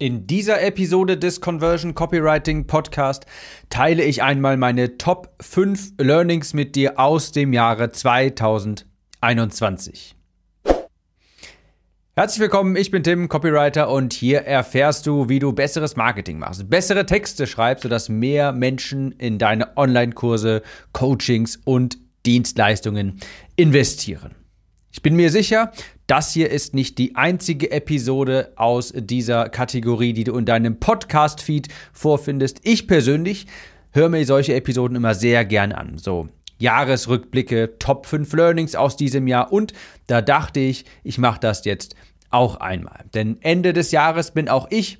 In dieser Episode des Conversion Copywriting Podcast teile ich einmal meine Top 5 Learnings mit dir aus dem Jahre 2021. Herzlich willkommen, ich bin Tim, Copywriter und hier erfährst du, wie du besseres Marketing machst, bessere Texte schreibst, sodass mehr Menschen in deine Online-Kurse, Coachings und Dienstleistungen investieren. Ich bin mir sicher, das hier ist nicht die einzige Episode aus dieser Kategorie, die du in deinem Podcast-Feed vorfindest. Ich persönlich höre mir solche Episoden immer sehr gern an. So Jahresrückblicke, Top 5 Learnings aus diesem Jahr und da dachte ich, ich mache das jetzt auch einmal. Denn Ende des Jahres bin auch ich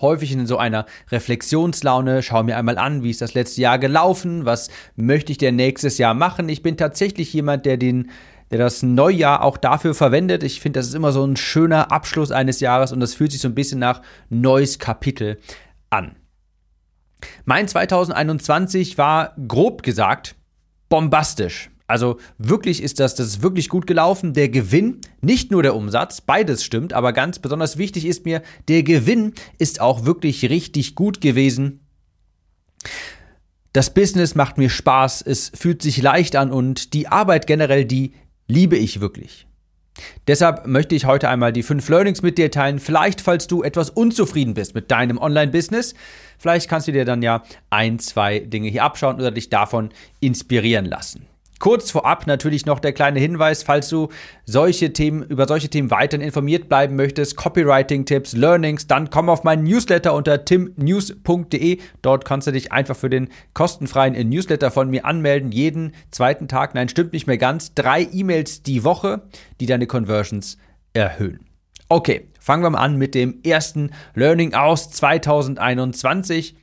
häufig in so einer Reflexionslaune, schaue mir einmal an, wie ist das letzte Jahr gelaufen, was möchte ich denn nächstes Jahr machen. Ich bin tatsächlich jemand, der den der das Neujahr auch dafür verwendet. Ich finde, das ist immer so ein schöner Abschluss eines Jahres und das fühlt sich so ein bisschen nach neues Kapitel an. Mein 2021 war grob gesagt bombastisch. Also wirklich ist das, das ist wirklich gut gelaufen. Der Gewinn, nicht nur der Umsatz, beides stimmt, aber ganz besonders wichtig ist mir, der Gewinn ist auch wirklich richtig gut gewesen. Das Business macht mir Spaß, es fühlt sich leicht an und die Arbeit generell, die liebe ich wirklich. Deshalb möchte ich heute einmal die fünf Learnings mit dir teilen. Vielleicht, falls du etwas unzufrieden bist mit deinem Online-Business, vielleicht kannst du dir dann ja ein, zwei Dinge hier abschauen oder dich davon inspirieren lassen. Kurz vorab natürlich noch der kleine Hinweis, falls du solche Themen, über solche Themen weiterhin informiert bleiben möchtest, Copywriting-Tipps, Learnings, dann komm auf meinen Newsletter unter timnews.de. Dort kannst du dich einfach für den kostenfreien Newsletter von mir anmelden. Jeden zweiten Tag, nein, stimmt nicht mehr ganz, drei E-Mails die Woche, die deine Conversions erhöhen. Okay, fangen wir mal an mit dem ersten Learning aus 2021.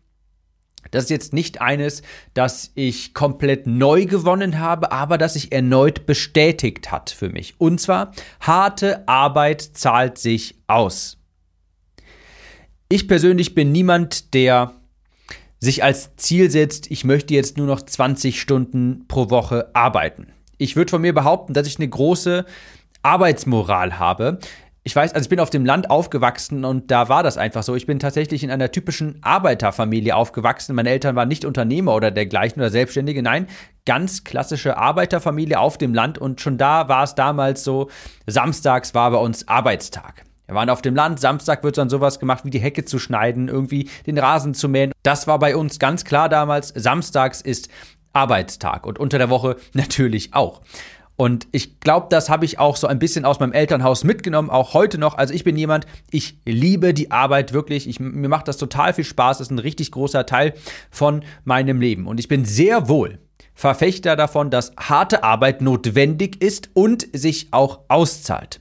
Das ist jetzt nicht eines, das ich komplett neu gewonnen habe, aber das sich erneut bestätigt hat für mich. Und zwar, harte Arbeit zahlt sich aus. Ich persönlich bin niemand, der sich als Ziel setzt, ich möchte jetzt nur noch 20 Stunden pro Woche arbeiten. Ich würde von mir behaupten, dass ich eine große Arbeitsmoral habe ich weiß, also ich bin auf dem Land aufgewachsen und da war das einfach so. Ich bin tatsächlich in einer typischen Arbeiterfamilie aufgewachsen. Meine Eltern waren nicht Unternehmer oder dergleichen oder Selbstständige. Nein, ganz klassische Arbeiterfamilie auf dem Land und schon da war es damals so, samstags war bei uns Arbeitstag. Wir waren auf dem Land, Samstag wird dann sowas gemacht, wie die Hecke zu schneiden, irgendwie den Rasen zu mähen. Das war bei uns ganz klar damals. Samstags ist Arbeitstag und unter der Woche natürlich auch. Und ich glaube, das habe ich auch so ein bisschen aus meinem Elternhaus mitgenommen, auch heute noch. Also ich bin jemand, ich liebe die Arbeit wirklich. Ich, mir macht das total viel Spaß. Das ist ein richtig großer Teil von meinem Leben. Und ich bin sehr wohl Verfechter davon, dass harte Arbeit notwendig ist und sich auch auszahlt.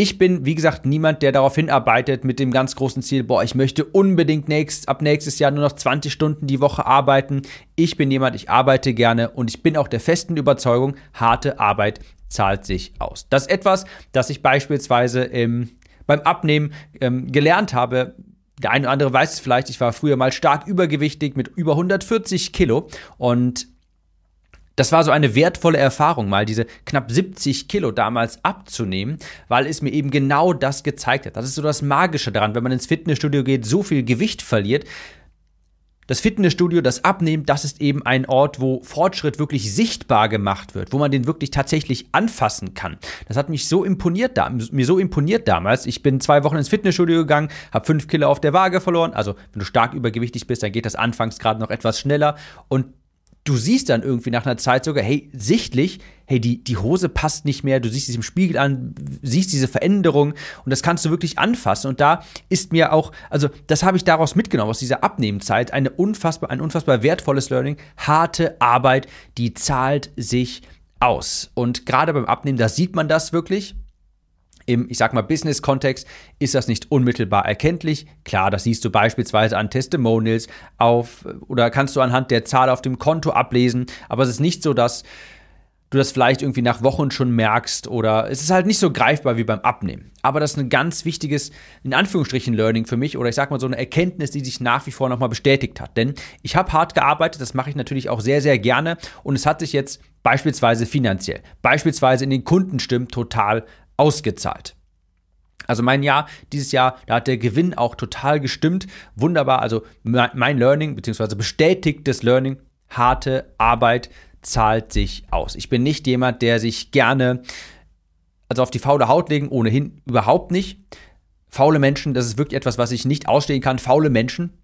Ich bin, wie gesagt, niemand, der darauf hinarbeitet mit dem ganz großen Ziel, boah, ich möchte unbedingt nächst, ab nächstes Jahr nur noch 20 Stunden die Woche arbeiten. Ich bin jemand, ich arbeite gerne und ich bin auch der festen Überzeugung, harte Arbeit zahlt sich aus. Das ist etwas, das ich beispielsweise ähm, beim Abnehmen ähm, gelernt habe. Der eine oder andere weiß es vielleicht, ich war früher mal stark übergewichtig mit über 140 Kilo und das war so eine wertvolle Erfahrung, mal diese knapp 70 Kilo damals abzunehmen, weil es mir eben genau das gezeigt hat. Das ist so das Magische daran, wenn man ins Fitnessstudio geht, so viel Gewicht verliert. Das Fitnessstudio, das Abnehmen, das ist eben ein Ort, wo Fortschritt wirklich sichtbar gemacht wird, wo man den wirklich tatsächlich anfassen kann. Das hat mich so imponiert, da, mir so imponiert damals. Ich bin zwei Wochen ins Fitnessstudio gegangen, habe fünf Kilo auf der Waage verloren. Also wenn du stark übergewichtig bist, dann geht das anfangs gerade noch etwas schneller. Und du siehst dann irgendwie nach einer Zeit sogar, hey, sichtlich, hey, die, die Hose passt nicht mehr, du siehst es im Spiegel an, siehst diese Veränderung und das kannst du wirklich anfassen. Und da ist mir auch, also das habe ich daraus mitgenommen, aus dieser Abnehmenzeit, eine unfassbar, ein unfassbar wertvolles Learning. Harte Arbeit, die zahlt sich aus. Und gerade beim Abnehmen, da sieht man das wirklich im, ich sag mal, Business-Kontext ist das nicht unmittelbar erkenntlich. Klar, das siehst du beispielsweise an Testimonials auf oder kannst du anhand der Zahl auf dem Konto ablesen, aber es ist nicht so, dass du das vielleicht irgendwie nach Wochen schon merkst oder es ist halt nicht so greifbar wie beim Abnehmen. Aber das ist ein ganz wichtiges, in Anführungsstrichen, Learning für mich oder ich sag mal so eine Erkenntnis, die sich nach wie vor nochmal bestätigt hat. Denn ich habe hart gearbeitet, das mache ich natürlich auch sehr, sehr gerne und es hat sich jetzt beispielsweise finanziell, beispielsweise in den Kundenstimmen total ausgezahlt. Also mein Jahr, dieses Jahr, da hat der Gewinn auch total gestimmt. Wunderbar. Also mein Learning, beziehungsweise bestätigtes Learning, harte Arbeit zahlt sich aus. Ich bin nicht jemand, der sich gerne, also auf die faule Haut legen, ohnehin überhaupt nicht. Faule Menschen, das ist wirklich etwas, was ich nicht ausstehen kann. Faule Menschen,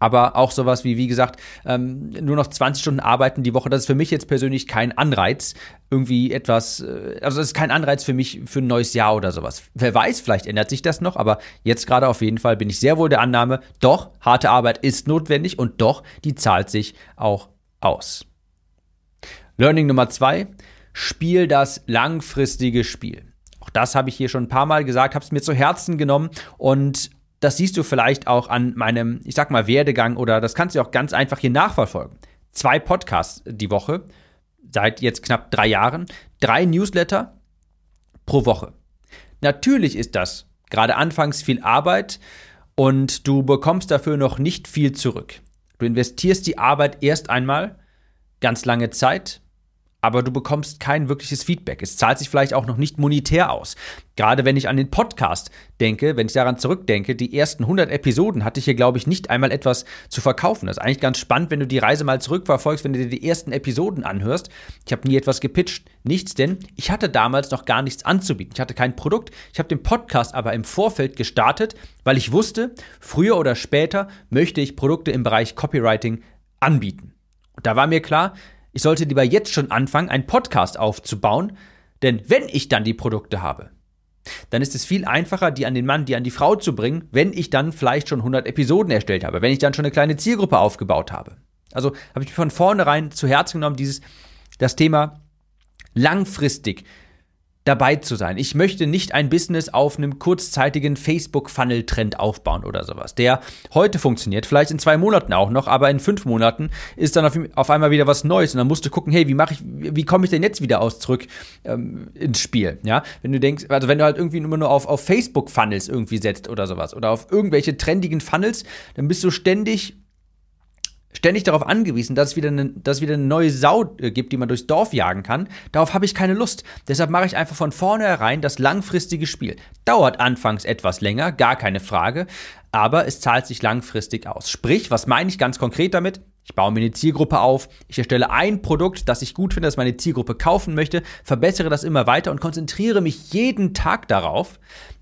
aber auch sowas wie, wie gesagt, ähm, nur noch 20 Stunden arbeiten die Woche, das ist für mich jetzt persönlich kein Anreiz, irgendwie etwas, äh, also das ist kein Anreiz für mich für ein neues Jahr oder sowas. Wer weiß, vielleicht ändert sich das noch, aber jetzt gerade auf jeden Fall bin ich sehr wohl der Annahme, doch, harte Arbeit ist notwendig und doch, die zahlt sich auch aus. Learning Nummer zwei, spiel das langfristige Spiel. Auch das habe ich hier schon ein paar Mal gesagt, habe es mir zu Herzen genommen und das siehst du vielleicht auch an meinem, ich sag mal, Werdegang oder das kannst du auch ganz einfach hier nachverfolgen. Zwei Podcasts die Woche, seit jetzt knapp drei Jahren, drei Newsletter pro Woche. Natürlich ist das gerade anfangs viel Arbeit und du bekommst dafür noch nicht viel zurück. Du investierst die Arbeit erst einmal ganz lange Zeit, aber du bekommst kein wirkliches Feedback. Es zahlt sich vielleicht auch noch nicht monetär aus. Gerade wenn ich an den Podcast denke, wenn ich daran zurückdenke, die ersten 100 Episoden hatte ich hier, glaube ich, nicht einmal etwas zu verkaufen. Das ist eigentlich ganz spannend, wenn du die Reise mal zurückverfolgst, wenn du dir die ersten Episoden anhörst. Ich habe nie etwas gepitcht. Nichts, denn ich hatte damals noch gar nichts anzubieten. Ich hatte kein Produkt. Ich habe den Podcast aber im Vorfeld gestartet, weil ich wusste, früher oder später möchte ich Produkte im Bereich Copywriting anbieten. Und da war mir klar, ich sollte lieber jetzt schon anfangen, einen Podcast aufzubauen, denn wenn ich dann die Produkte habe, dann ist es viel einfacher, die an den Mann, die an die Frau zu bringen, wenn ich dann vielleicht schon 100 Episoden erstellt habe, wenn ich dann schon eine kleine Zielgruppe aufgebaut habe. Also habe ich mir von vornherein zu Herzen genommen, dieses, das Thema langfristig dabei zu sein. Ich möchte nicht ein Business auf einem kurzzeitigen Facebook-Funnel-Trend aufbauen oder sowas, der heute funktioniert, vielleicht in zwei Monaten auch noch, aber in fünf Monaten ist dann auf, auf einmal wieder was Neues und dann musst du gucken, hey, wie mache ich, wie komme ich denn jetzt wieder aus zurück ähm, ins Spiel? Ja, wenn du denkst, also wenn du halt irgendwie immer nur auf, auf Facebook-Funnels irgendwie setzt oder sowas oder auf irgendwelche trendigen Funnels, dann bist du ständig ständig darauf angewiesen, dass es wieder eine, dass es wieder eine neue Sau äh, gibt, die man durchs Dorf jagen kann. Darauf habe ich keine Lust. Deshalb mache ich einfach von vornherein das langfristige Spiel. Dauert anfangs etwas länger, gar keine Frage, aber es zahlt sich langfristig aus. Sprich, was meine ich ganz konkret damit? Ich baue mir eine Zielgruppe auf, ich erstelle ein Produkt, das ich gut finde, das meine Zielgruppe kaufen möchte, verbessere das immer weiter und konzentriere mich jeden Tag darauf,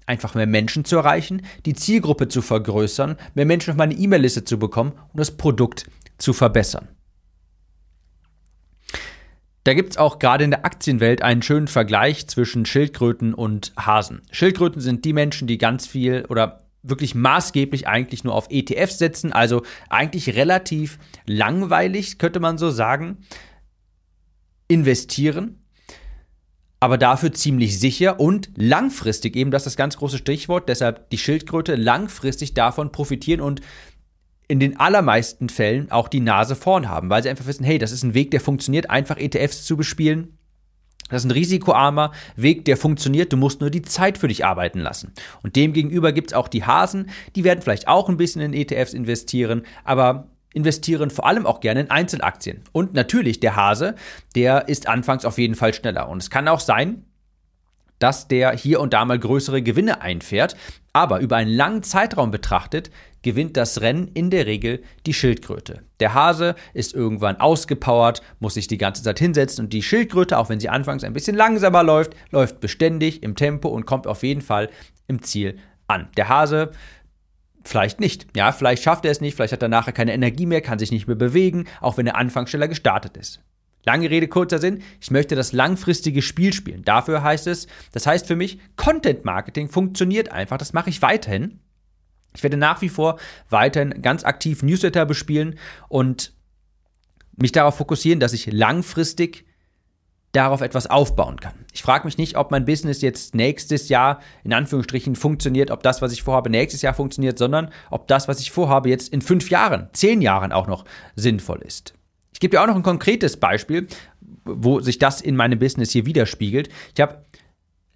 einfach mehr Menschen zu erreichen, die Zielgruppe zu vergrößern, mehr Menschen auf meine E-Mail-Liste zu bekommen und das Produkt zu verbessern. Da gibt es auch gerade in der Aktienwelt einen schönen Vergleich zwischen Schildkröten und Hasen. Schildkröten sind die Menschen, die ganz viel oder wirklich maßgeblich eigentlich nur auf ETFs setzen, also eigentlich relativ langweilig, könnte man so sagen, investieren, aber dafür ziemlich sicher und langfristig, eben das ist das ganz große Stichwort, deshalb die Schildkröte langfristig davon profitieren und in den allermeisten Fällen auch die Nase vorn haben, weil sie einfach wissen, hey, das ist ein Weg, der funktioniert, einfach ETFs zu bespielen. Das ist ein risikoarmer Weg, der funktioniert. Du musst nur die Zeit für dich arbeiten lassen. Und demgegenüber gibt es auch die Hasen, die werden vielleicht auch ein bisschen in ETFs investieren, aber investieren vor allem auch gerne in Einzelaktien. Und natürlich der Hase, der ist anfangs auf jeden Fall schneller. Und es kann auch sein, dass der hier und da mal größere Gewinne einfährt. Aber über einen langen Zeitraum betrachtet gewinnt das Rennen in der Regel die Schildkröte. Der Hase ist irgendwann ausgepowert, muss sich die ganze Zeit hinsetzen und die Schildkröte, auch wenn sie anfangs ein bisschen langsamer läuft, läuft beständig im Tempo und kommt auf jeden Fall im Ziel an. Der Hase Vielleicht nicht. Ja, vielleicht schafft er es nicht, vielleicht hat er nachher keine Energie mehr, kann sich nicht mehr bewegen, auch wenn er anfangs schneller gestartet ist. Lange Rede, kurzer Sinn. Ich möchte das langfristige Spiel spielen. Dafür heißt es, das heißt für mich, Content Marketing funktioniert einfach. Das mache ich weiterhin. Ich werde nach wie vor weiterhin ganz aktiv Newsletter bespielen und mich darauf fokussieren, dass ich langfristig darauf etwas aufbauen kann. Ich frage mich nicht, ob mein Business jetzt nächstes Jahr in Anführungsstrichen funktioniert, ob das, was ich vorhabe, nächstes Jahr funktioniert, sondern ob das, was ich vorhabe, jetzt in fünf Jahren, zehn Jahren auch noch sinnvoll ist. Ich gebe dir auch noch ein konkretes Beispiel, wo sich das in meinem Business hier widerspiegelt. Ich habe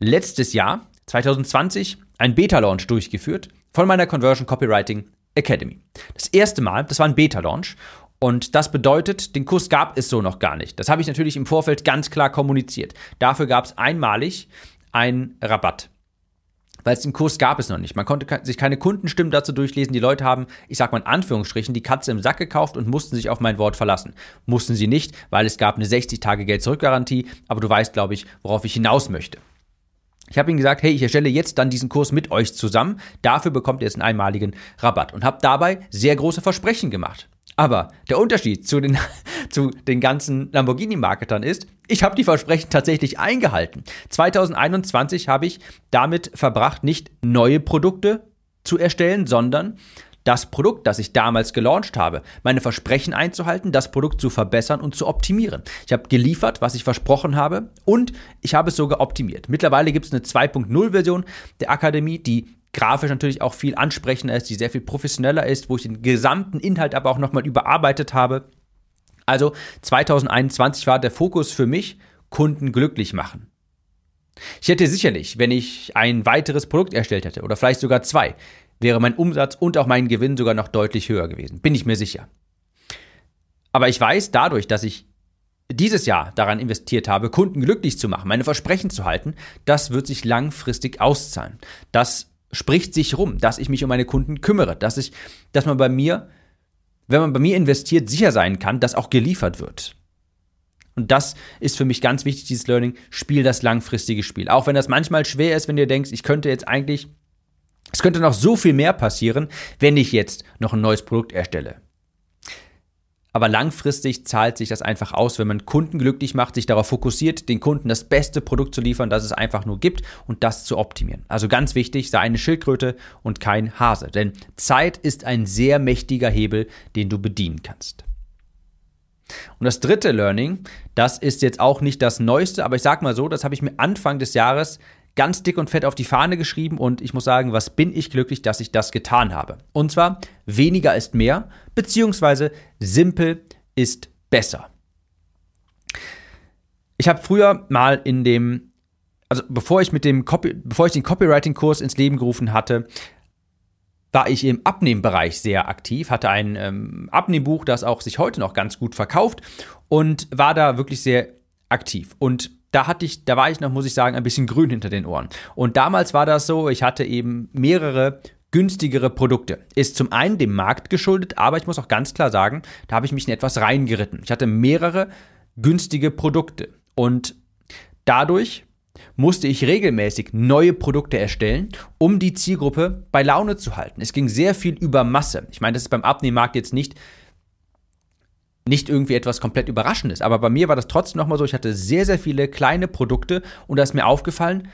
letztes Jahr, 2020, einen Beta-Launch durchgeführt von meiner Conversion Copywriting Academy. Das erste Mal, das war ein Beta-Launch und das bedeutet, den Kurs gab es so noch gar nicht. Das habe ich natürlich im Vorfeld ganz klar kommuniziert. Dafür gab es einmalig einen Rabatt. weil es den Kurs gab es noch nicht. Man konnte sich keine Kundenstimmen dazu durchlesen. Die Leute haben, ich sag mal in Anführungsstrichen, die Katze im Sack gekauft und mussten sich auf mein Wort verlassen. Mussten sie nicht, weil es gab eine 60-Tage-Geld-Zurück-Garantie. Aber du weißt, glaube ich, worauf ich hinaus möchte. Ich habe ihnen gesagt, hey, ich erstelle jetzt dann diesen Kurs mit euch zusammen. Dafür bekommt ihr jetzt einen einmaligen Rabatt und habe dabei sehr große Versprechen gemacht. Aber der Unterschied zu den, zu den ganzen Lamborghini-Marketern ist, ich habe die Versprechen tatsächlich eingehalten. 2021 habe ich damit verbracht, nicht neue Produkte zu erstellen, sondern das Produkt, das ich damals gelauncht habe, meine Versprechen einzuhalten, das Produkt zu verbessern und zu optimieren. Ich habe geliefert, was ich versprochen habe und ich habe es sogar optimiert. Mittlerweile gibt es eine 2.0-Version der Akademie, die grafisch natürlich auch viel ansprechender ist, die sehr viel professioneller ist, wo ich den gesamten Inhalt aber auch nochmal überarbeitet habe. Also 2021 war der Fokus für mich, Kunden glücklich machen. Ich hätte sicherlich, wenn ich ein weiteres Produkt erstellt hätte oder vielleicht sogar zwei, wäre mein Umsatz und auch mein Gewinn sogar noch deutlich höher gewesen. Bin ich mir sicher. Aber ich weiß dadurch, dass ich dieses Jahr daran investiert habe, Kunden glücklich zu machen, meine Versprechen zu halten, das wird sich langfristig auszahlen. Das spricht sich rum, dass ich mich um meine Kunden kümmere, dass ich, dass man bei mir, wenn man bei mir investiert, sicher sein kann, dass auch geliefert wird. Und das ist für mich ganz wichtig, dieses Learning. Spiel das langfristige Spiel. Auch wenn das manchmal schwer ist, wenn du denkst, ich könnte jetzt eigentlich, es könnte noch so viel mehr passieren, wenn ich jetzt noch ein neues Produkt erstelle. Aber langfristig zahlt sich das einfach aus, wenn man Kunden glücklich macht, sich darauf fokussiert, den Kunden das beste Produkt zu liefern, das es einfach nur gibt und das zu optimieren. Also ganz wichtig, sei eine Schildkröte und kein Hase. Denn Zeit ist ein sehr mächtiger Hebel, den du bedienen kannst. Und das dritte Learning, das ist jetzt auch nicht das Neueste, aber ich sag mal so, das habe ich mir Anfang des Jahres ganz dick und fett auf die Fahne geschrieben und ich muss sagen, was bin ich glücklich, dass ich das getan habe. Und zwar weniger ist mehr, beziehungsweise simpel ist besser. Ich habe früher mal in dem, also bevor ich mit dem Copy, bevor ich den Copywriting-Kurs ins Leben gerufen hatte, war ich im Abnehmbereich sehr aktiv, hatte ein ähm, Abnehmbuch, das auch sich heute noch ganz gut verkauft und war da wirklich sehr aktiv. Und da hatte ich, da war ich noch, muss ich sagen, ein bisschen grün hinter den Ohren. Und damals war das so, ich hatte eben mehrere günstigere Produkte. Ist zum einen dem Markt geschuldet, aber ich muss auch ganz klar sagen, da habe ich mich in etwas reingeritten. Ich hatte mehrere günstige Produkte und dadurch musste ich regelmäßig neue Produkte erstellen, um die Zielgruppe bei Laune zu halten. Es ging sehr viel über Masse. Ich meine, das ist beim Abnehmmarkt jetzt nicht nicht irgendwie etwas komplett Überraschendes. Aber bei mir war das trotzdem nochmal so, ich hatte sehr, sehr viele kleine Produkte und da ist mir aufgefallen,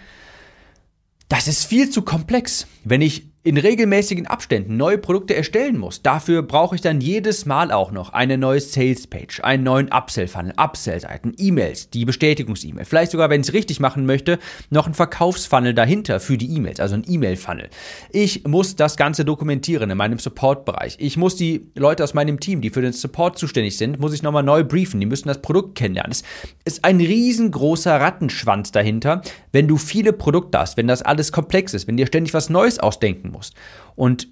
das ist viel zu komplex. Wenn ich in regelmäßigen Abständen neue Produkte erstellen muss. Dafür brauche ich dann jedes Mal auch noch eine neue Sales-Page, einen neuen Upsell-Funnel, Upsell-Seiten, E-Mails, die Bestätigungs-E-Mail. Vielleicht sogar, wenn ich es richtig machen möchte, noch ein Verkaufsfunnel dahinter für die E-Mails, also ein E-Mail-Funnel. Ich muss das Ganze dokumentieren in meinem Support-Bereich. Ich muss die Leute aus meinem Team, die für den Support zuständig sind, muss ich nochmal neu briefen. Die müssen das Produkt kennenlernen. Es ist ein riesengroßer Rattenschwanz dahinter, wenn du viele Produkte hast, wenn das alles komplex ist, wenn dir ständig was Neues ausdenken musst musst. Und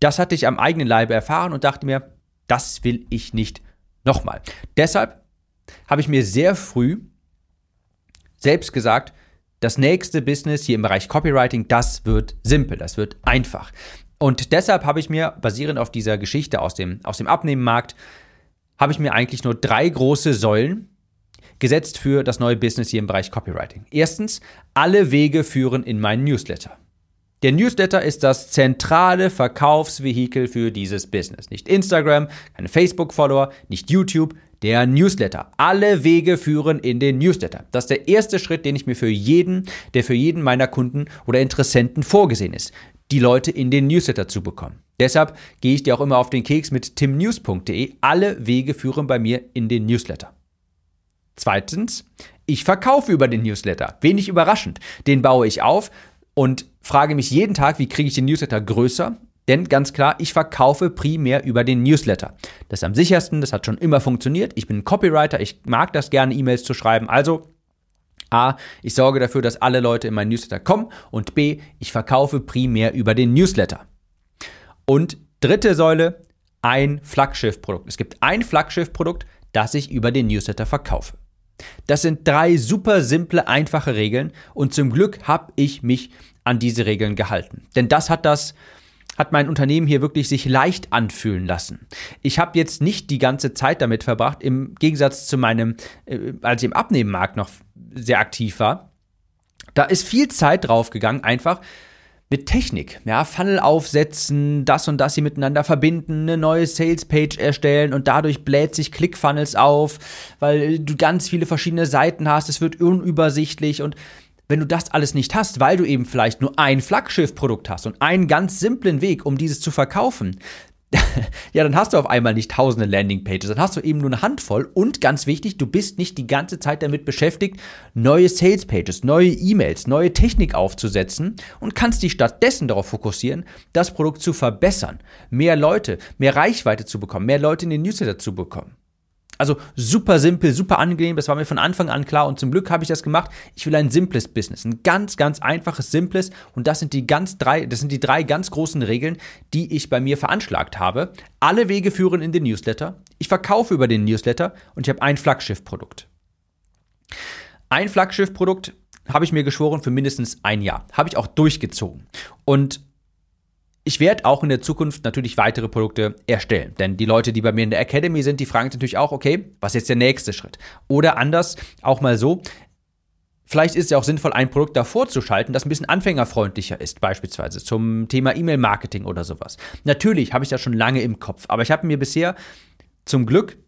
das hatte ich am eigenen Leibe erfahren und dachte mir, das will ich nicht nochmal. Deshalb habe ich mir sehr früh selbst gesagt, das nächste Business hier im Bereich Copywriting, das wird simpel, das wird einfach. Und deshalb habe ich mir, basierend auf dieser Geschichte aus dem, aus dem Abnehmenmarkt, habe ich mir eigentlich nur drei große Säulen gesetzt für das neue Business hier im Bereich Copywriting. Erstens, alle Wege führen in meinen Newsletter. Der Newsletter ist das zentrale Verkaufsvehikel für dieses Business. Nicht Instagram, keine Facebook-Follower, nicht YouTube, der Newsletter. Alle Wege führen in den Newsletter. Das ist der erste Schritt, den ich mir für jeden, der für jeden meiner Kunden oder Interessenten vorgesehen ist, die Leute in den Newsletter zu bekommen. Deshalb gehe ich dir auch immer auf den Keks mit timnews.de. Alle Wege führen bei mir in den Newsletter. Zweitens, ich verkaufe über den Newsletter. Wenig überraschend. Den baue ich auf, und frage mich jeden Tag, wie kriege ich den Newsletter größer? Denn ganz klar, ich verkaufe primär über den Newsletter. Das ist am sichersten, das hat schon immer funktioniert. Ich bin ein Copywriter, ich mag das gerne, E-Mails zu schreiben. Also A, ich sorge dafür, dass alle Leute in meinen Newsletter kommen und B, ich verkaufe primär über den Newsletter. Und dritte Säule, ein Flaggschiffprodukt. Es gibt ein Flaggschiffprodukt, das ich über den Newsletter verkaufe. Das sind drei super simple, einfache Regeln und zum Glück habe ich mich an diese Regeln gehalten. Denn das hat das hat mein Unternehmen hier wirklich sich leicht anfühlen lassen. Ich habe jetzt nicht die ganze Zeit damit verbracht, im Gegensatz zu meinem, äh, als ich im Abnehmenmarkt noch sehr aktiv war. Da ist viel Zeit draufgegangen, einfach mit Technik, ja, Funnel aufsetzen, das und das hier miteinander verbinden, eine neue Sales-Page erstellen und dadurch bläht sich ClickFunnels auf, weil du ganz viele verschiedene Seiten hast, es wird unübersichtlich und wenn du das alles nicht hast, weil du eben vielleicht nur ein Flaggschiff-Produkt hast und einen ganz simplen Weg, um dieses zu verkaufen, ja, dann hast du auf einmal nicht tausende Landingpages, dann hast du eben nur eine Handvoll und ganz wichtig, du bist nicht die ganze Zeit damit beschäftigt, neue Salespages, neue E-Mails, neue Technik aufzusetzen und kannst dich stattdessen darauf fokussieren, das Produkt zu verbessern, mehr Leute, mehr Reichweite zu bekommen, mehr Leute in den Newsletter zu bekommen. Also super simpel, super angenehm, das war mir von Anfang an klar und zum Glück habe ich das gemacht. Ich will ein simples Business, ein ganz, ganz einfaches, simples und das sind die ganz drei, das sind die drei ganz großen Regeln, die ich bei mir veranschlagt habe. Alle Wege führen in den Newsletter. Ich verkaufe über den Newsletter und ich habe ein Flaggschiff-Produkt. Ein Flaggschiff-Produkt habe ich mir geschworen für mindestens ein Jahr. Habe ich auch durchgezogen. Und ich werde auch in der Zukunft natürlich weitere Produkte erstellen. Denn die Leute, die bei mir in der Academy sind, die fragen natürlich auch, okay, was ist jetzt der nächste Schritt? Oder anders, auch mal so, Vielleicht ist es ja auch sinnvoll, ein Produkt davor zu schalten, das ein bisschen anfängerfreundlicher ist, beispielsweise zum Thema E-Mail-Marketing oder sowas. Natürlich habe ich das schon lange im Kopf, aber ich habe mir bisher zum Glück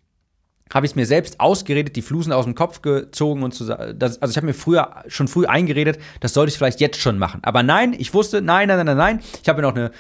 habe ich es mir selbst ausgeredet, die Flusen aus dem Kopf gezogen und zu, das, also ich habe mir früher schon früh eingeredet, das sollte ich vielleicht jetzt schon machen. Aber nein, ich wusste, nein, nein, nein, nein. Ich habe noch eine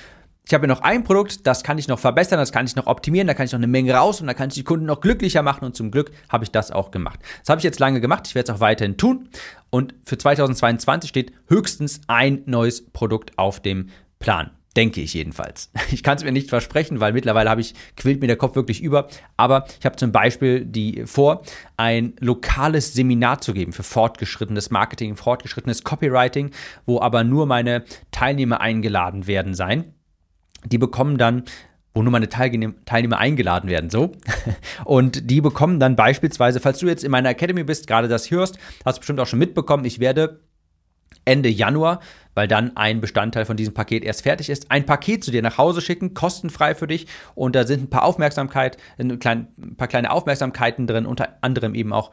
ich habe noch ein Produkt, das kann ich noch verbessern, das kann ich noch optimieren, da kann ich noch eine Menge raus und da kann ich die Kunden noch glücklicher machen und zum Glück habe ich das auch gemacht. Das habe ich jetzt lange gemacht, ich werde es auch weiterhin tun und für 2022 steht höchstens ein neues Produkt auf dem Plan. Denke ich jedenfalls. Ich kann es mir nicht versprechen, weil mittlerweile habe ich, quillt mir der Kopf wirklich über. Aber ich habe zum Beispiel die vor, ein lokales Seminar zu geben für fortgeschrittenes Marketing, fortgeschrittenes Copywriting, wo aber nur meine Teilnehmer eingeladen werden sein. Die bekommen dann wo nur meine Teilnehmer eingeladen werden, so. Und die bekommen dann beispielsweise, falls du jetzt in meiner Academy bist, gerade das hörst, hast du bestimmt auch schon mitbekommen, ich werde Ende Januar, weil dann ein Bestandteil von diesem Paket erst fertig ist, ein Paket zu dir nach Hause schicken, kostenfrei für dich. Und da sind ein paar Aufmerksamkeit, ein, paar kleine Aufmerksamkeiten drin, unter anderem eben auch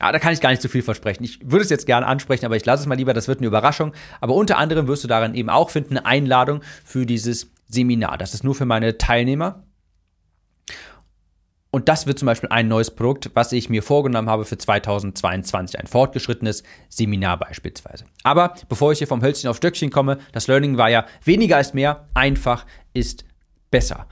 ja, da kann ich gar nicht zu viel versprechen. Ich würde es jetzt gerne ansprechen, aber ich lasse es mal lieber, das wird eine Überraschung. Aber unter anderem wirst du darin eben auch finden, eine Einladung für dieses Seminar. Das ist nur für meine Teilnehmer. Und das wird zum Beispiel ein neues Produkt, was ich mir vorgenommen habe für 2022, ein fortgeschrittenes Seminar beispielsweise. Aber bevor ich hier vom Hölzchen auf Stöckchen komme, das Learning war ja weniger ist mehr, einfach ist besser.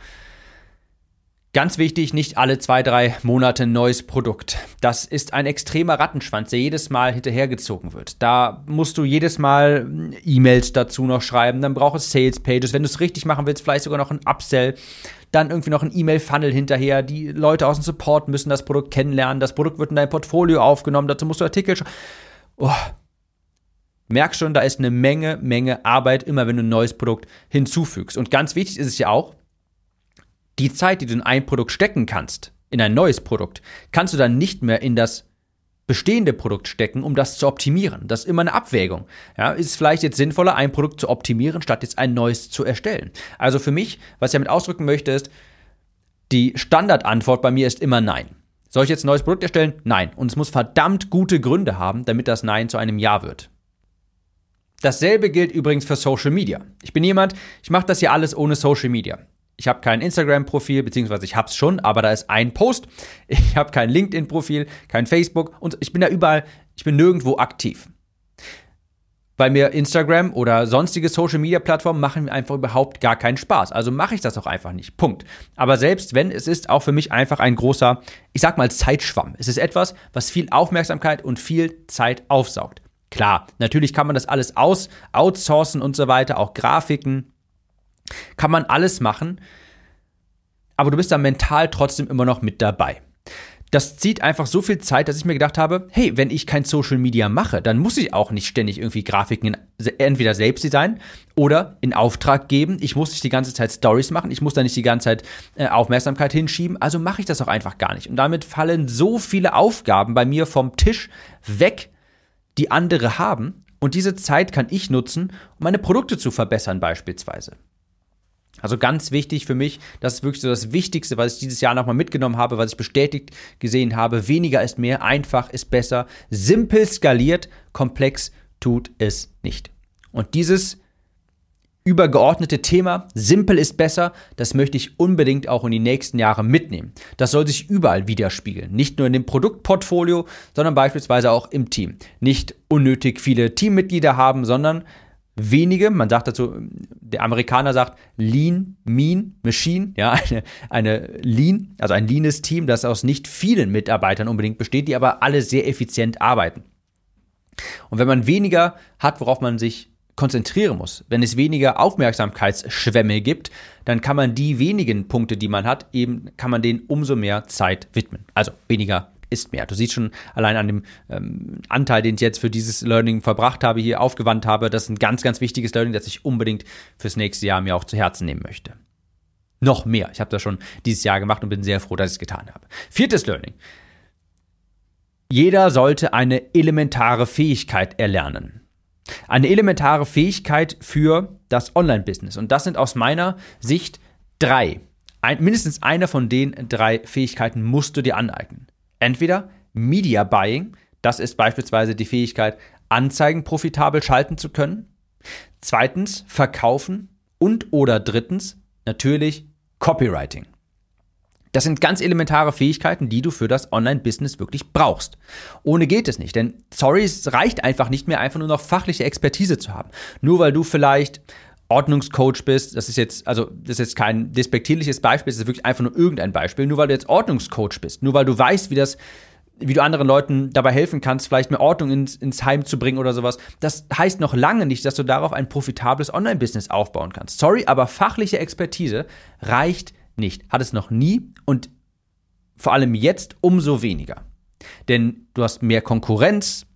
Ganz wichtig, nicht alle zwei, drei Monate neues Produkt. Das ist ein extremer Rattenschwanz, der jedes Mal hinterhergezogen wird. Da musst du jedes Mal E-Mails dazu noch schreiben, dann braucht es Sales Pages. Wenn du es richtig machen willst, vielleicht sogar noch ein Upsell dann irgendwie noch ein E-Mail-Funnel hinterher. Die Leute aus dem Support müssen das Produkt kennenlernen. Das Produkt wird in dein Portfolio aufgenommen. Dazu musst du Artikel schreiben. Oh. Merk schon, da ist eine Menge, Menge Arbeit, immer wenn du ein neues Produkt hinzufügst. Und ganz wichtig ist es ja auch, die Zeit, die du in ein Produkt stecken kannst, in ein neues Produkt, kannst du dann nicht mehr in das bestehende Produkt stecken, um das zu optimieren. Das ist immer eine Abwägung. Ja, ist es vielleicht jetzt sinnvoller, ein Produkt zu optimieren, statt jetzt ein neues zu erstellen? Also für mich, was ich damit ausdrücken möchte, ist, die Standardantwort bei mir ist immer Nein. Soll ich jetzt ein neues Produkt erstellen? Nein. Und es muss verdammt gute Gründe haben, damit das Nein zu einem Ja wird. Dasselbe gilt übrigens für Social Media. Ich bin jemand, ich mache das hier alles ohne Social Media. Ich habe kein Instagram-Profil, beziehungsweise ich habe es schon, aber da ist ein Post. Ich habe kein LinkedIn-Profil, kein Facebook und ich bin da überall, ich bin nirgendwo aktiv. Weil mir Instagram oder sonstige Social-Media-Plattformen machen mir einfach überhaupt gar keinen Spaß. Also mache ich das auch einfach nicht. Punkt. Aber selbst wenn, es ist auch für mich einfach ein großer, ich sag mal, Zeitschwamm. Es ist etwas, was viel Aufmerksamkeit und viel Zeit aufsaugt. Klar, natürlich kann man das alles aus, outsourcen und so weiter, auch Grafiken, kann man alles machen, aber du bist da mental trotzdem immer noch mit dabei. das zieht einfach so viel Zeit, dass ich mir gedacht habe, hey, wenn ich kein Social Media mache, dann muss ich auch nicht ständig irgendwie Grafiken entweder selbst designen oder in Auftrag geben. Ich muss nicht die ganze Zeit Stories machen, ich muss da nicht die ganze Zeit äh, Aufmerksamkeit hinschieben, also mache ich das auch einfach gar nicht. Und damit fallen so viele Aufgaben bei mir vom Tisch weg, die andere haben. Und diese Zeit kann ich nutzen, um meine Produkte zu verbessern beispielsweise. Also ganz wichtig für mich, das ist wirklich so das Wichtigste, was ich dieses Jahr nochmal mitgenommen habe, was ich bestätigt gesehen habe. Weniger ist mehr, einfach ist besser, simpel skaliert, komplex tut es nicht. Und dieses übergeordnete Thema, simpel ist besser, das möchte ich unbedingt auch in die nächsten Jahre mitnehmen. Das soll sich überall widerspiegeln. Nicht nur in dem Produktportfolio, sondern beispielsweise auch im Team. Nicht unnötig viele Teammitglieder haben, sondern wenige, man sagt dazu, der Amerikaner sagt Lean, Mean, Machine, ja, eine, eine Lean, also ein leanes Team, das aus nicht vielen Mitarbeitern unbedingt besteht, die aber alle sehr effizient arbeiten. Und wenn man weniger hat, worauf man sich konzentrieren muss, wenn es weniger Aufmerksamkeitsschwämme gibt, dann kann man die wenigen Punkte, die man hat, eben kann man denen umso mehr Zeit widmen. Also weniger ist mehr. Du siehst schon allein an dem ähm, Anteil, den ich jetzt für dieses Learning verbracht habe, hier aufgewandt habe, das ist ein ganz, ganz wichtiges Learning, das ich unbedingt fürs nächste Jahr mir auch zu Herzen nehmen möchte. Noch mehr. Ich habe das schon dieses Jahr gemacht und bin sehr froh, dass ich es getan habe. Viertes Learning. Jeder sollte eine elementare Fähigkeit erlernen. Eine elementare Fähigkeit für das Online-Business. Und das sind aus meiner Sicht drei. Ein, mindestens eine von den drei Fähigkeiten musst du dir aneignen. Entweder Media Buying, das ist beispielsweise die Fähigkeit, Anzeigen profitabel schalten zu können. Zweitens Verkaufen und oder drittens natürlich Copywriting. Das sind ganz elementare Fähigkeiten, die du für das Online-Business wirklich brauchst. Ohne geht es nicht, denn sorry, es reicht einfach nicht mehr, einfach nur noch fachliche Expertise zu haben. Nur weil du vielleicht Ordnungscoach bist, das ist jetzt, also das ist jetzt kein despektierliches Beispiel, das ist wirklich einfach nur irgendein Beispiel, nur weil du jetzt Ordnungscoach bist, nur weil du weißt, wie das, wie du anderen Leuten dabei helfen kannst, vielleicht mehr Ordnung ins, ins Heim zu bringen oder sowas, das heißt noch lange nicht, dass du darauf ein profitables Online-Business aufbauen kannst. Sorry, aber fachliche Expertise reicht nicht. Hat es noch nie und vor allem jetzt umso weniger. Denn du hast mehr Konkurrenz,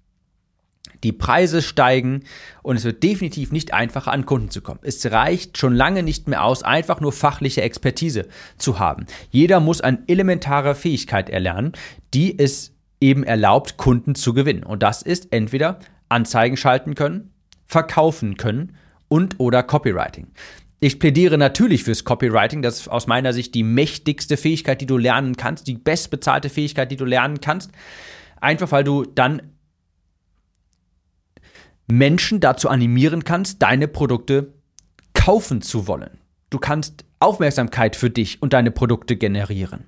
die Preise steigen und es wird definitiv nicht einfacher an Kunden zu kommen. Es reicht schon lange nicht mehr aus, einfach nur fachliche Expertise zu haben. Jeder muss eine elementare Fähigkeit erlernen, die es eben erlaubt, Kunden zu gewinnen. Und das ist entweder Anzeigen schalten können, verkaufen können und oder Copywriting. Ich plädiere natürlich fürs Copywriting. Das ist aus meiner Sicht die mächtigste Fähigkeit, die du lernen kannst, die bestbezahlte Fähigkeit, die du lernen kannst. Einfach weil du dann Menschen dazu animieren kannst, deine Produkte kaufen zu wollen. Du kannst Aufmerksamkeit für dich und deine Produkte generieren.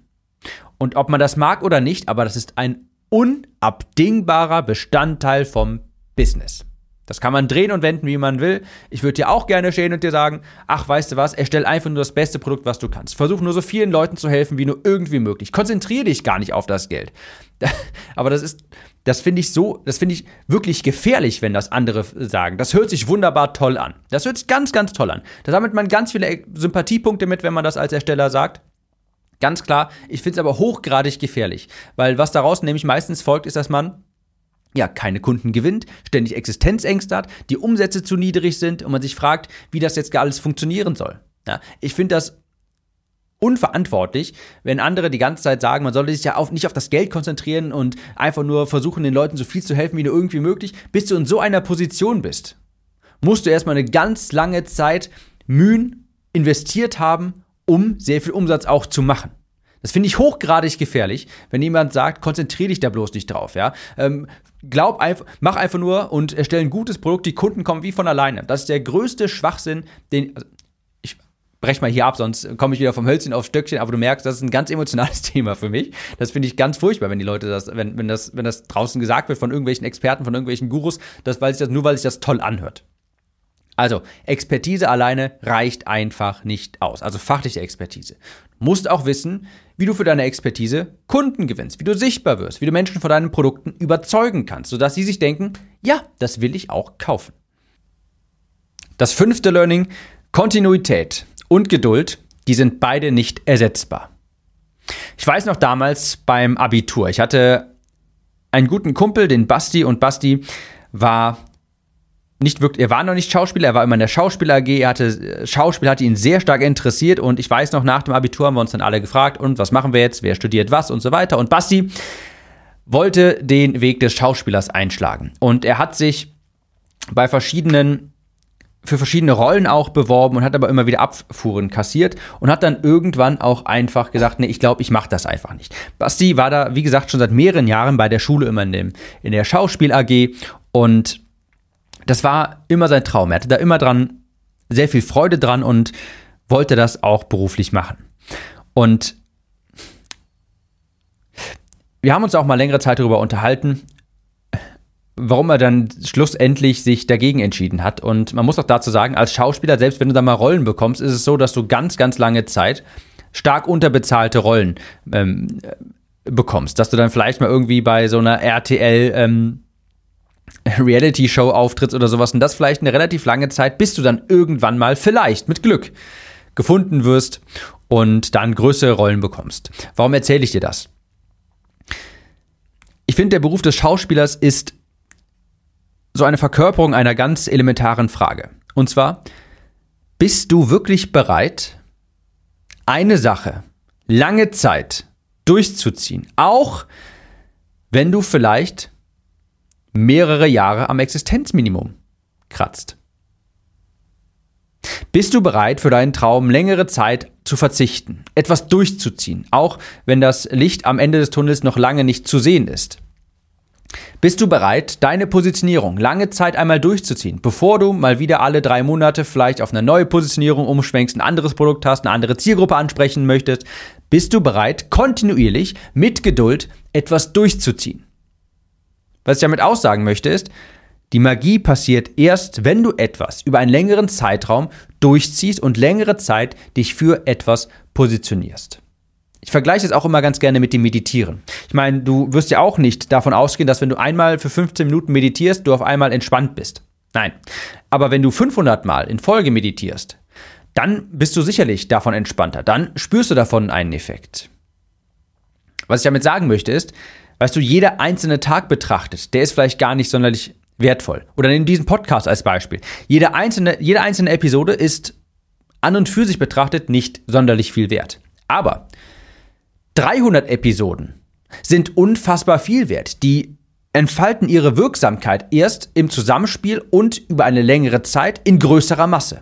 Und ob man das mag oder nicht, aber das ist ein unabdingbarer Bestandteil vom Business. Das kann man drehen und wenden, wie man will. Ich würde dir auch gerne stehen und dir sagen, ach, weißt du was, erstell einfach nur das beste Produkt, was du kannst. Versuch nur so vielen Leuten zu helfen, wie nur irgendwie möglich. Konzentriere dich gar nicht auf das Geld. Aber das ist, das finde ich so, das finde ich wirklich gefährlich, wenn das andere sagen. Das hört sich wunderbar toll an. Das hört sich ganz, ganz toll an. Da sammelt man ganz viele Sympathiepunkte mit, wenn man das als Ersteller sagt. Ganz klar, ich finde es aber hochgradig gefährlich, weil was daraus nämlich meistens folgt, ist, dass man ja, keine Kunden gewinnt, ständig Existenzängste hat, die Umsätze zu niedrig sind und man sich fragt, wie das jetzt gar alles funktionieren soll. Ja, ich finde das unverantwortlich, wenn andere die ganze Zeit sagen, man sollte sich ja auf, nicht auf das Geld konzentrieren und einfach nur versuchen, den Leuten so viel zu helfen, wie nur irgendwie möglich. Bis du in so einer Position bist, musst du erstmal eine ganz lange Zeit Mühen investiert haben, um sehr viel Umsatz auch zu machen. Das finde ich hochgradig gefährlich, wenn jemand sagt, konzentriere dich da bloß nicht drauf, ja. Ähm, glaub einfach, mach einfach nur und erstell ein gutes Produkt, die Kunden kommen wie von alleine. Das ist der größte Schwachsinn, den, also ich breche mal hier ab, sonst komme ich wieder vom Hölzchen aufs Stöckchen, aber du merkst, das ist ein ganz emotionales Thema für mich. Das finde ich ganz furchtbar, wenn die Leute das, wenn, wenn das, wenn das draußen gesagt wird von irgendwelchen Experten, von irgendwelchen Gurus, das, weil sich das, nur weil sich das toll anhört. Also, Expertise alleine reicht einfach nicht aus. Also fachliche Expertise. Du musst auch wissen, wie du für deine Expertise Kunden gewinnst, wie du sichtbar wirst, wie du Menschen von deinen Produkten überzeugen kannst, sodass sie sich denken, ja, das will ich auch kaufen. Das fünfte Learning, Kontinuität und Geduld, die sind beide nicht ersetzbar. Ich weiß noch damals beim Abitur, ich hatte einen guten Kumpel, den Basti, und Basti war nicht wirklich, er war noch nicht Schauspieler, er war immer in der Schauspieler AG, er hatte, Schauspiel hatte ihn sehr stark interessiert und ich weiß noch, nach dem Abitur haben wir uns dann alle gefragt, und was machen wir jetzt, wer studiert was und so weiter. Und Basti wollte den Weg des Schauspielers einschlagen. Und er hat sich bei verschiedenen für verschiedene Rollen auch beworben und hat aber immer wieder Abfuhren kassiert und hat dann irgendwann auch einfach gesagt, nee, ich glaube, ich mache das einfach nicht. Basti war da, wie gesagt, schon seit mehreren Jahren bei der Schule immer in, dem, in der Schauspiel AG und das war immer sein Traum. Er hatte da immer dran sehr viel Freude dran und wollte das auch beruflich machen. Und wir haben uns auch mal längere Zeit darüber unterhalten, warum er dann schlussendlich sich dagegen entschieden hat. Und man muss auch dazu sagen, als Schauspieler, selbst wenn du da mal Rollen bekommst, ist es so, dass du ganz, ganz lange Zeit stark unterbezahlte Rollen ähm, bekommst. Dass du dann vielleicht mal irgendwie bei so einer RTL ähm, Reality-Show auftrittst oder sowas und das vielleicht eine relativ lange Zeit, bis du dann irgendwann mal vielleicht mit Glück gefunden wirst und dann größere Rollen bekommst. Warum erzähle ich dir das? Ich finde, der Beruf des Schauspielers ist so eine Verkörperung einer ganz elementaren Frage. Und zwar, bist du wirklich bereit, eine Sache lange Zeit durchzuziehen, auch wenn du vielleicht mehrere Jahre am Existenzminimum kratzt? Bist du bereit, für deinen Traum längere Zeit zu verzichten, etwas durchzuziehen, auch wenn das Licht am Ende des Tunnels noch lange nicht zu sehen ist? Bist du bereit, deine Positionierung lange Zeit einmal durchzuziehen, bevor du mal wieder alle drei Monate vielleicht auf eine neue Positionierung umschwenkst, ein anderes Produkt hast, eine andere Zielgruppe ansprechen möchtest? Bist du bereit, kontinuierlich mit Geduld etwas durchzuziehen? Was ich damit aussagen möchte ist, die Magie passiert erst, wenn du etwas über einen längeren Zeitraum durchziehst und längere Zeit dich für etwas positionierst. Ich vergleiche es auch immer ganz gerne mit dem Meditieren. Ich meine, du wirst ja auch nicht davon ausgehen, dass wenn du einmal für 15 Minuten meditierst, du auf einmal entspannt bist. Nein. Aber wenn du 500 Mal in Folge meditierst, dann bist du sicherlich davon entspannter. Dann spürst du davon einen Effekt. Was ich damit sagen möchte ist, weißt du, jeder einzelne Tag betrachtet, der ist vielleicht gar nicht sonderlich wertvoll. Oder nimm diesen Podcast als Beispiel. Jede einzelne, jede einzelne Episode ist an und für sich betrachtet nicht sonderlich viel wert. Aber 300 Episoden sind unfassbar viel wert. Die entfalten ihre Wirksamkeit erst im Zusammenspiel und über eine längere Zeit in größerer Masse.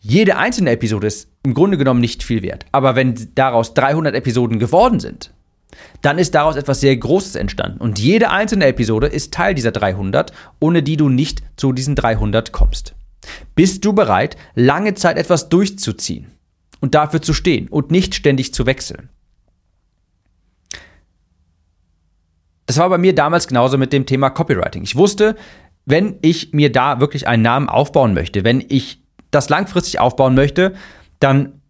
Jede einzelne Episode ist im Grunde genommen nicht viel wert. Aber wenn daraus 300 Episoden geworden sind, dann ist daraus etwas sehr Großes entstanden. Und jede einzelne Episode ist Teil dieser 300, ohne die du nicht zu diesen 300 kommst. Bist du bereit, lange Zeit etwas durchzuziehen? Und dafür zu stehen und nicht ständig zu wechseln. Das war bei mir damals genauso mit dem Thema Copywriting. Ich wusste, wenn ich mir da wirklich einen Namen aufbauen möchte, wenn ich das langfristig aufbauen möchte, dann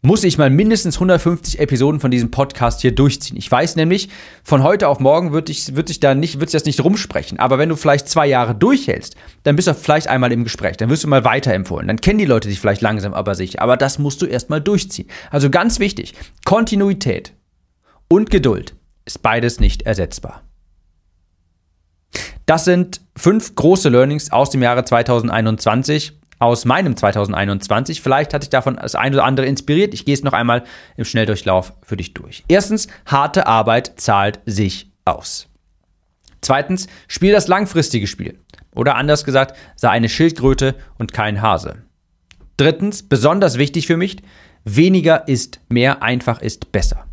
muss ich mal mindestens 150 Episoden von diesem Podcast hier durchziehen. Ich weiß nämlich, von heute auf morgen wird ich, wird ich da nicht, wird sich das nicht rumsprechen. Aber wenn du vielleicht zwei Jahre durchhältst, dann bist du vielleicht einmal im Gespräch. Dann wirst du mal weiterempfohlen. Dann kennen die Leute dich vielleicht langsam aber sicher. Aber das musst du erstmal durchziehen. Also ganz wichtig. Kontinuität und Geduld ist beides nicht ersetzbar. Das sind fünf große Learnings aus dem Jahre 2021 aus meinem 2021. Vielleicht hat dich davon das ein oder andere inspiriert. Ich gehe es noch einmal im Schnelldurchlauf für dich durch. Erstens, harte Arbeit zahlt sich aus. Zweitens, spiel das langfristige Spiel. Oder anders gesagt, sei eine Schildkröte und kein Hase. Drittens, besonders wichtig für mich, weniger ist mehr, einfach ist besser.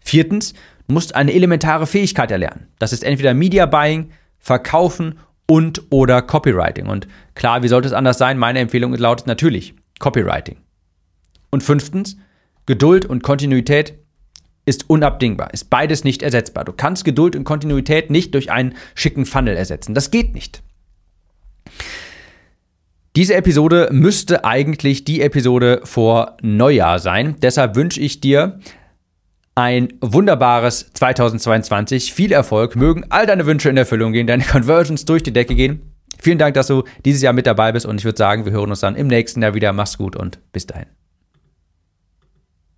Viertens, du musst eine elementare Fähigkeit erlernen. Das ist entweder Media Buying, Verkaufen und oder Copywriting. Und klar, wie sollte es anders sein? Meine Empfehlung lautet natürlich Copywriting. Und fünftens, Geduld und Kontinuität ist unabdingbar, ist beides nicht ersetzbar. Du kannst Geduld und Kontinuität nicht durch einen schicken Funnel ersetzen. Das geht nicht. Diese Episode müsste eigentlich die Episode vor Neujahr sein. Deshalb wünsche ich dir ein wunderbares 2022. Viel Erfolg. Mögen all deine Wünsche in Erfüllung gehen, deine Conversions durch die Decke gehen. Vielen Dank, dass du dieses Jahr mit dabei bist und ich würde sagen, wir hören uns dann im nächsten Jahr wieder. Mach's gut und bis dahin.